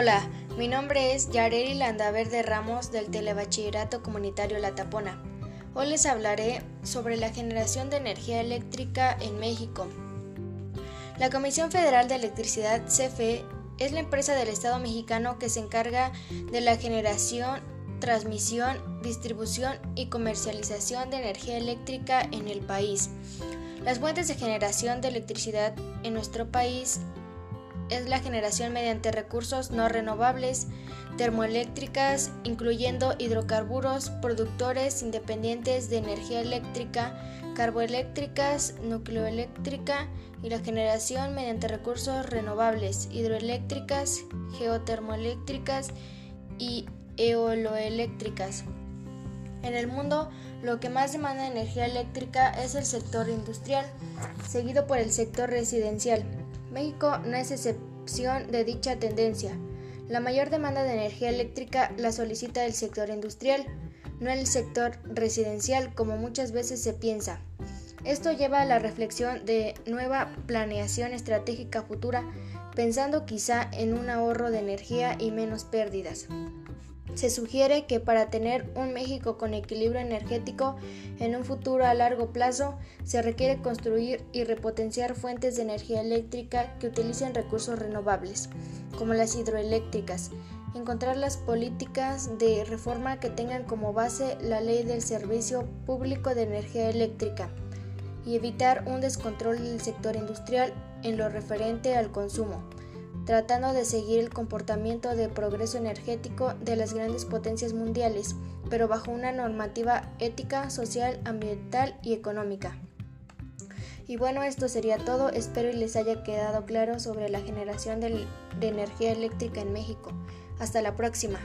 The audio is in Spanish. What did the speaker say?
Hola, mi nombre es Yareli Landaverde Ramos del Telebachillerato Comunitario La Tapona. Hoy les hablaré sobre la generación de energía eléctrica en México. La Comisión Federal de Electricidad, CFE, es la empresa del Estado mexicano que se encarga de la generación, transmisión, distribución y comercialización de energía eléctrica en el país. Las fuentes de generación de electricidad en nuestro país es la generación mediante recursos no renovables, termoeléctricas, incluyendo hidrocarburos, productores independientes de energía eléctrica, carboeléctricas, nucleoeléctrica y la generación mediante recursos renovables, hidroeléctricas, geotermoeléctricas y eoloeléctricas. En el mundo, lo que más demanda energía eléctrica es el sector industrial, seguido por el sector residencial. México no es excepción de dicha tendencia. La mayor demanda de energía eléctrica la solicita el sector industrial, no el sector residencial como muchas veces se piensa. Esto lleva a la reflexión de nueva planeación estratégica futura, pensando quizá en un ahorro de energía y menos pérdidas. Se sugiere que para tener un México con equilibrio energético en un futuro a largo plazo se requiere construir y repotenciar fuentes de energía eléctrica que utilicen recursos renovables, como las hidroeléctricas, encontrar las políticas de reforma que tengan como base la ley del servicio público de energía eléctrica y evitar un descontrol del sector industrial en lo referente al consumo tratando de seguir el comportamiento de progreso energético de las grandes potencias mundiales, pero bajo una normativa ética, social, ambiental y económica. Y bueno, esto sería todo. Espero y les haya quedado claro sobre la generación de, energía eléctrica en México. Hasta la próxima.